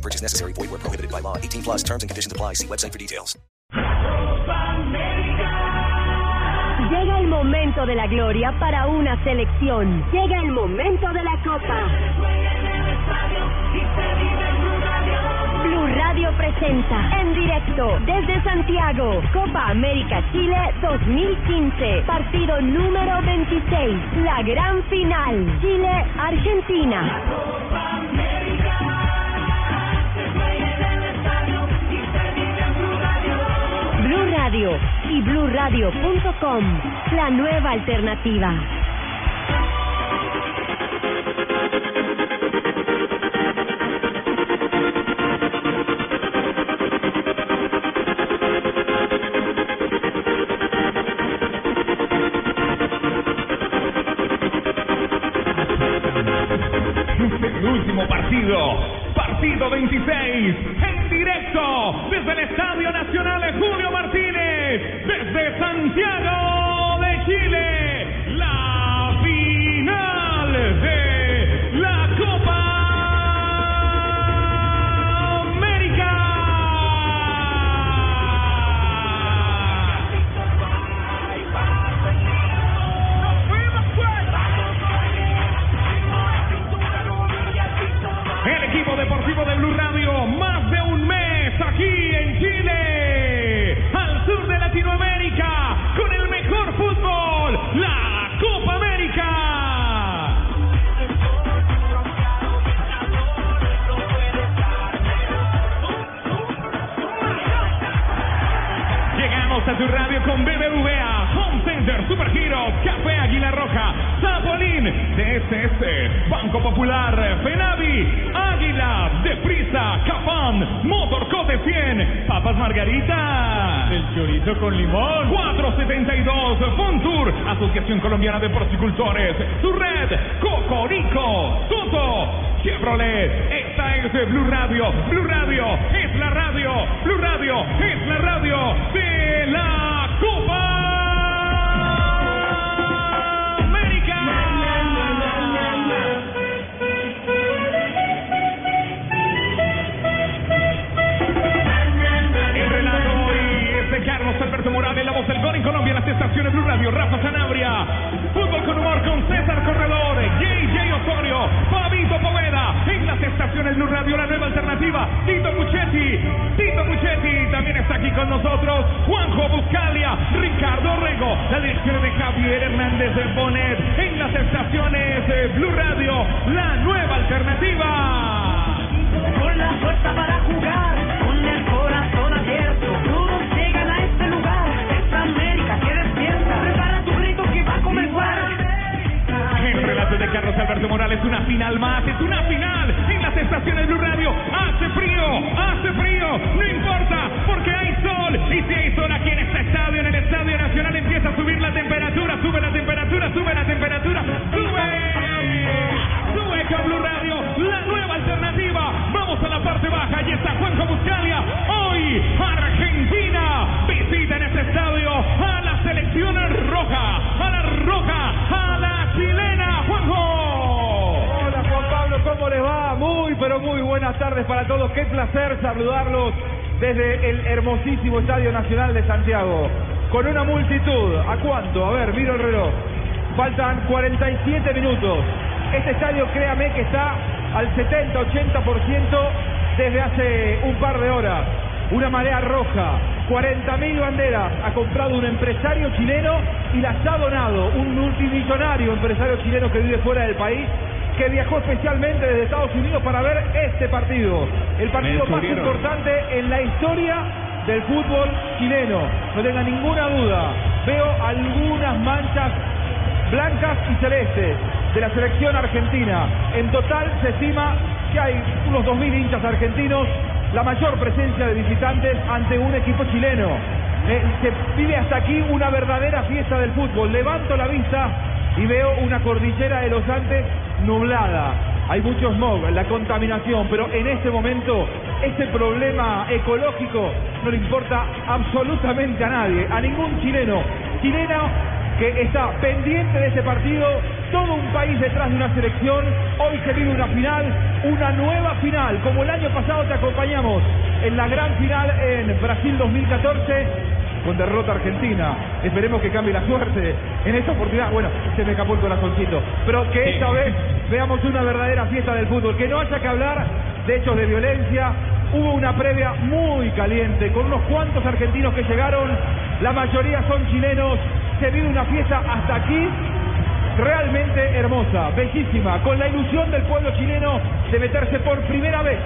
Purchase necessary. Void where prohibited by law. 18 plus terms and conditions apply. See website for details. Llega el momento de la gloria para una selección. Llega el momento de la copa. Blue Radio presenta en directo desde Santiago Copa América Chile 2015, partido número 26, la gran final, Chile-Argentina. Radio y bluradio.com, la nueva alternativa. El último partido, partido 26, en directo desde el Estadio Nacional de Julio Martínez, desde Santiago de Chile, Zapolín, DSS, Banco Popular, Fenavi, Águila, Deprisa, Capán, Motorcote 100, Papas Margarita, el chorizo con limón, 472, Fontour, Asociación Colombiana de Porcicultores, su red, Cocorico, Soto, Chevrolet, esta es Blue Radio, Blue Radio es la radio, Blue Radio es la radio de la en las estaciones Blue Radio, Rafa Sanabria, Fútbol con humor con César Corredor, JJ Osorio, Fabito Poveda, en las estaciones Blue Radio, la nueva alternativa, Tito Puchetti, Tito Puchetti también está aquí con nosotros, Juanjo Buscalia, Ricardo Rego, la dirección de Javier Hernández de Bonet, en las estaciones de Blue Radio, la nueva alternativa. Con la fuerza para jugar, buenas tardes para todos. Qué placer saludarlos desde el hermosísimo Estadio Nacional de Santiago. Con una multitud. ¿A cuánto? A ver, miro el reloj. Faltan 47 minutos. Este estadio, créame que está al 70-80% desde hace un par de horas. Una marea roja, 40.000 banderas ha comprado un empresario chileno y las ha donado un multimillonario empresario chileno que vive fuera del país que viajó especialmente desde Estados Unidos para ver este partido, el partido más importante en la historia del fútbol chileno. No tenga ninguna duda. Veo algunas manchas blancas y celestes de la selección argentina. En total se estima que hay unos 2.000 hinchas argentinos la mayor presencia de visitantes ante un equipo chileno. Eh, se vive hasta aquí una verdadera fiesta del fútbol. Levanto la vista y veo una cordillera de los Andes nublada. Hay mucho smog, la contaminación, pero en este momento ese problema ecológico no le importa absolutamente a nadie, a ningún chileno. Chileno que está pendiente de ese partido, todo un país detrás de una selección, hoy se vive una final, una nueva final, como el año pasado te acompañamos en la gran final en Brasil 2014 con derrota argentina. Esperemos que cambie la suerte en esta oportunidad. Bueno, se me escapó el corazoncito. Pero que esta vez veamos una verdadera fiesta del fútbol. Que no haya que hablar de hechos de violencia. Hubo una previa muy caliente con unos cuantos argentinos que llegaron. La mayoría son chilenos. Se vive una fiesta hasta aquí realmente hermosa, bellísima, con la ilusión del pueblo chileno de meterse por primera vez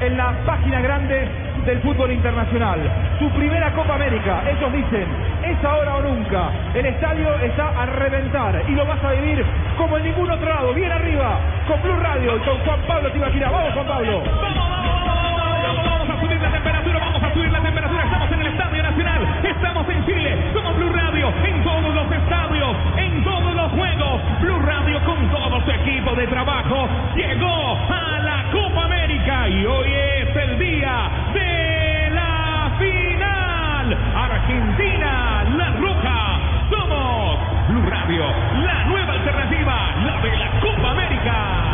en la página grande del fútbol internacional. Su primera Copa América, ellos dicen, es ahora o nunca. El estadio está a reventar y lo vas a vivir como en ningún otro lado, bien arriba, con Blue Radio y con Juan Pablo Tibaquira. Vamos Juan Pablo. Vamos a subir la temperatura, vamos a subir la temperatura. Estamos en el Estadio Nacional, estamos en Chile, somos Blue Radio, en todos los estadios, en todos los juegos. Blue Radio con todo su equipo de trabajo llegó a la Copa América y hoy es de la Copa América.